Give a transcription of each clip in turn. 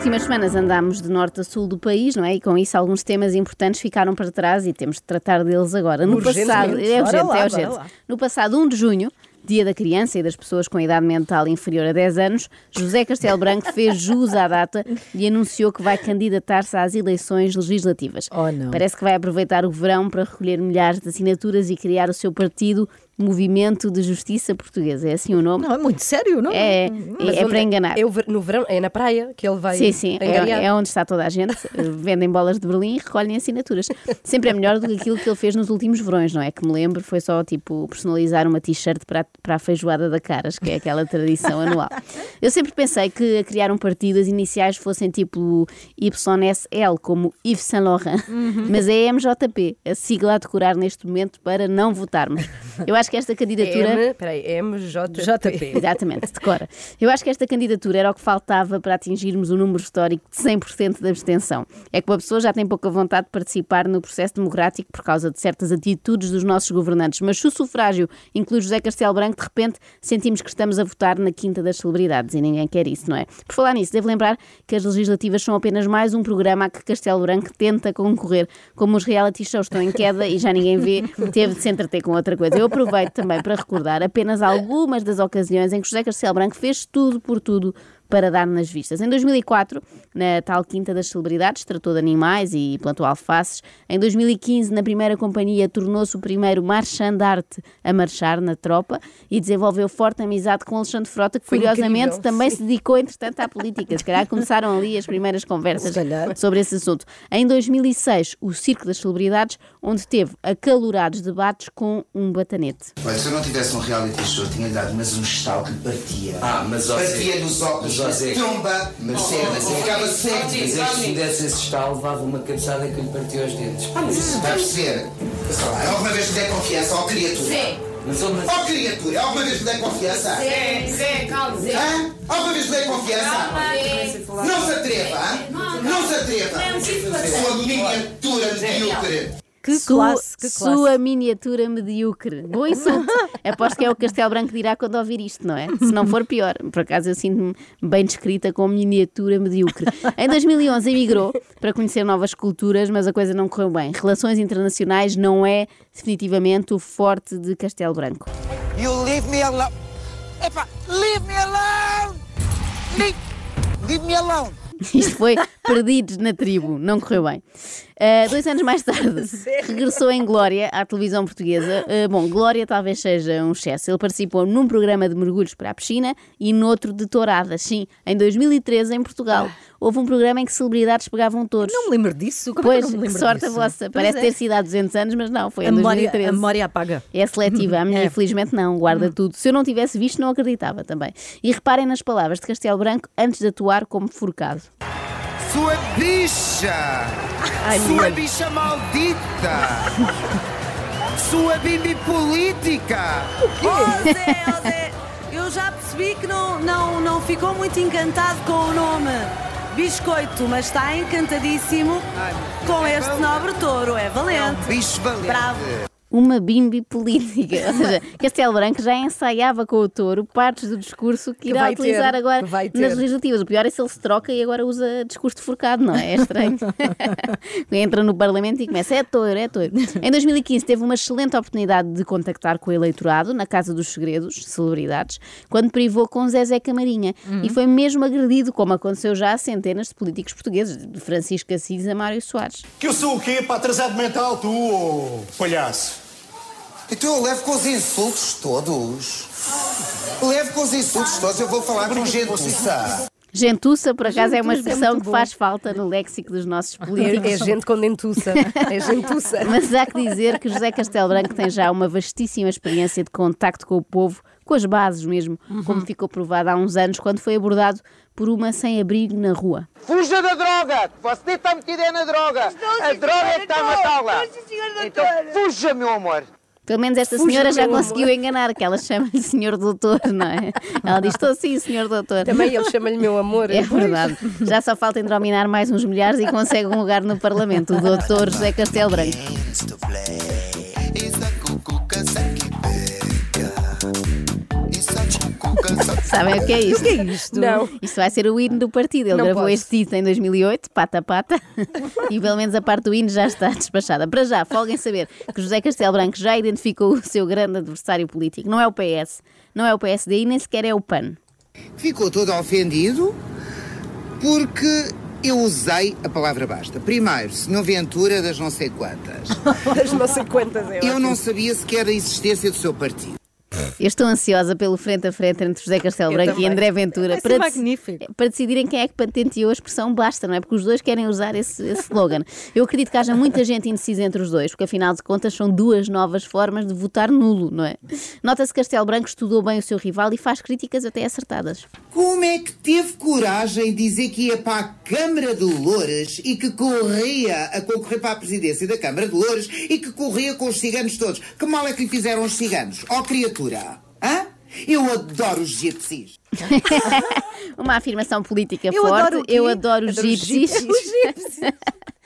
últimas semanas andámos de norte a sul do país, não é? E com isso alguns temas importantes ficaram para trás e temos de tratar deles agora. No passado, é urgente, lá, é urgente. No passado 1 de junho, Dia da Criança e das pessoas com idade mental inferior a 10 anos, José Castelo Branco fez jus à data e anunciou que vai candidatar-se às eleições legislativas. Oh. Parece que vai aproveitar o verão para recolher milhares de assinaturas e criar o seu partido Movimento de Justiça Portuguesa. É assim o nome? Não, é muito sério, não? É, Mas é, é para enganar. É o ver- no verão, é na praia que ele vai Sim, sim, é, é onde está toda a gente. Vendem bolas de Berlim e recolhem assinaturas. Sempre é melhor do que aquilo que ele fez nos últimos verões, não é? Que me lembro, foi só tipo personalizar uma t-shirt para, a- para a feijoada da Caras, que é aquela tradição anual. Eu sempre pensei que a criar um partido as iniciais fossem tipo YSL, como Yves Saint Laurent, mas é MJP, a sigla a decorar neste momento para não votarmos. Eu acho que esta candidatura. M, peraí, MJP. JP. Exatamente, decora. Eu acho que esta candidatura era o que faltava para atingirmos o número histórico de 100% de abstenção. É que uma pessoa já tem pouca vontade de participar no processo democrático por causa de certas atitudes dos nossos governantes. Mas se o sufrágio inclui José Castelo Branco, de repente sentimos que estamos a votar na quinta das celebridades e ninguém quer isso, não é? Por falar nisso, devo lembrar que as legislativas são apenas mais um programa a que Castelo Branco tenta concorrer. Como os reality shows estão em queda e já ninguém vê, teve de se entreter com outra coisa. Eu aproveito também para recordar apenas algumas das ocasiões em que José Castelo Branco fez tudo por tudo para dar nas vistas. Em 2004, na tal Quinta das Celebridades, tratou de animais e plantou alfaces. Em 2015, na primeira companhia, tornou-se o primeiro marchand-arte a marchar na tropa e desenvolveu forte amizade com Alexandre Frota, que Foi curiosamente incrível, também sim. se dedicou, entretanto, à política. Se calhar começaram ali as primeiras conversas sobre esse assunto. Em 2006, o Circo das Celebridades, onde teve acalorados debates com um batanete. Olha, se eu não tivesse um reality show, tinha-lhe dado mas um estalo que lhe partia. Ah, mas ó Zé- Partia nos óculos, mas ó na Zé- tromba, mas assim, ficava cego. Mas este se desse esse estalo, levava uma cabeçada que lhe partiu os dedos. Ah, mas isso Está a perceber? Alguma vez me der confiança, ó criatura? Mas, ó, mas... Ó criatura, alguma vez me der confiança? Zé, Zé, calma, Zé. Hã? Alguma vez me der confiança? Calma, Não se atreva, hã? Não se atreva. Sua miniatura medíocre. Que Sua, classe, que classe. sua miniatura medíocre. Bom insulto. Aposto que é o Castelo Branco dirá quando ouvir isto, não é? Se não for pior. Por acaso eu sinto-me bem descrita como miniatura medíocre. Em 2011 emigrou para conhecer novas culturas, mas a coisa não correu bem. Relações internacionais não é definitivamente o forte de Castelo Branco. You leave me alone. Epa, leave me alone! Leave, leave me alone! Isto foi Perdidos na Tribo, não correu bem. Uh, dois anos mais tarde, regressou em Glória à televisão portuguesa. Uh, bom, Glória talvez seja um excesso. Ele participou num programa de mergulhos para a piscina e noutro de touradas. Sim, em 2013, em Portugal, houve um programa em que celebridades pegavam touros. Não me lembro disso. Como é Pois, que sorte a disso? vossa. Pois Parece é. ter sido há 200 anos, mas não, foi a em memória, 2013. a memória apaga. É seletiva, a minha É. infelizmente não, guarda tudo. Se eu não tivesse visto, não acreditava também. E reparem nas palavras de Castelo Branco antes de atuar como forcado. Sua bicha! Sua bicha maldita! Sua bibi política! Oh, Zé, oh, Zé, eu já percebi que não, não, não ficou muito encantado com o nome Biscoito, mas está encantadíssimo com este nobre touro, é valente. Bicho valente! Bravo. Uma bimbi política. Ou seja, Castelo Branco já ensaiava com o touro partes do discurso que irá vai ter, utilizar agora que nas legislativas. O pior é se ele se troca e agora usa discurso de forcado, não é? É estranho. Entra no Parlamento e começa: é touro, é touro. Em 2015 teve uma excelente oportunidade de contactar com o eleitorado na Casa dos Segredos, celebridades, quando privou com Zezé Camarinha. Uhum. E foi mesmo agredido, como aconteceu já a centenas de políticos portugueses, de Francisco Assis a Mário Soares. Que eu sou o quê? Para atrasado mental, tu, ô palhaço? Então eu levo com os insultos todos. Levo com os insultos todos, eu vou falar com gentuça. Gentuça, por acaso, é uma Gentuça é expressão muito que faz falta no léxico dos nossos É, políticos. é gente com dentuça. É gentuça. Mas há que dizer que José Castelo Branco tem já uma vastíssima experiência de contacto com o povo, com as bases mesmo, Uhum. como ficou provado há uns anos quando foi abordado por uma sem-abrigo na rua. Fuja da droga! Você está metido é na droga! a droga é que está a matá-la! Então fuja, meu amor! Pelo menos esta Fuja, senhora já conseguiu enganar, que ela chama-lhe Senhor Doutor, não é? Ela diz: Estou sim, Senhor Doutor. Também ele chama-lhe meu amor. É verdade. Já só falta endrominar mais uns milhares e consegue um lugar no Parlamento, o Doutor José Castelo Branco. Sabem o que é isto? O que é isto? Não. Isto vai ser o hino do partido. Ele Não gravou posso. este título em 2008, pata pata, e pelo menos a parte do hino já está despachada. Para já, folguem saber que José Castelo Branco já identificou o seu grande adversário político. Não é o PS, não é o PSD e nem sequer é o PAN. Ficou todo ofendido porque eu usei a palavra basta. Primeiro, senhor Ventura das não sei quantas. Das não sei quantas é. Eu ótimo. não sabia sequer a existência do seu partido. Eu estou ansiosa pelo frente a frente entre José Castelo Branco e. André Ventura magnífico. para decidirem quem é que patenteou a expressão basta, não é? Porque os dois querem usar esse, esse slogan. Eu acredito que haja muita gente indecisa entre os dois, porque afinal de contas são duas novas formas de votar nulo, não é? Nota-se que Castelo Branco estudou bem o seu rival e faz críticas até acertadas. Como é que teve coragem de dizer que ia para a Câmara de Loures e que corria a concorrer para a presidência da Câmara de Loures e que corria com os ciganos todos? Que mal é que lhe fizeram os ciganos? Ó criatura! Hã? Eu adoro os gypsies. Uma afirmação política Eu forte. adoro? Eu adoro os Adoro os gypsies.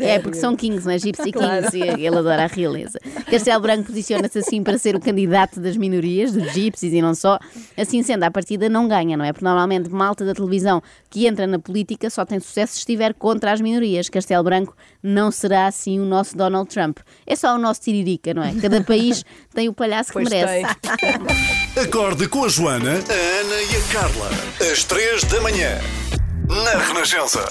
É porque são kings, não é? Gypsy kings e ele adora a realeza. Castelo Branco posiciona-se assim para ser o candidato das minorias, dos gypsies e não só. Assim sendo, à partida não ganha, não é? Porque normalmente malta da televisão que entra na política só tem sucesso se estiver contra as minorias. Castelo Branco não será assim o nosso Donald Trump. É só o nosso tiririca, não é? Cada país tem o palhaço que Pois merece. tem. Acorde com a Joana, a Ana e a Carla. Às três da manhã. Na Renascença.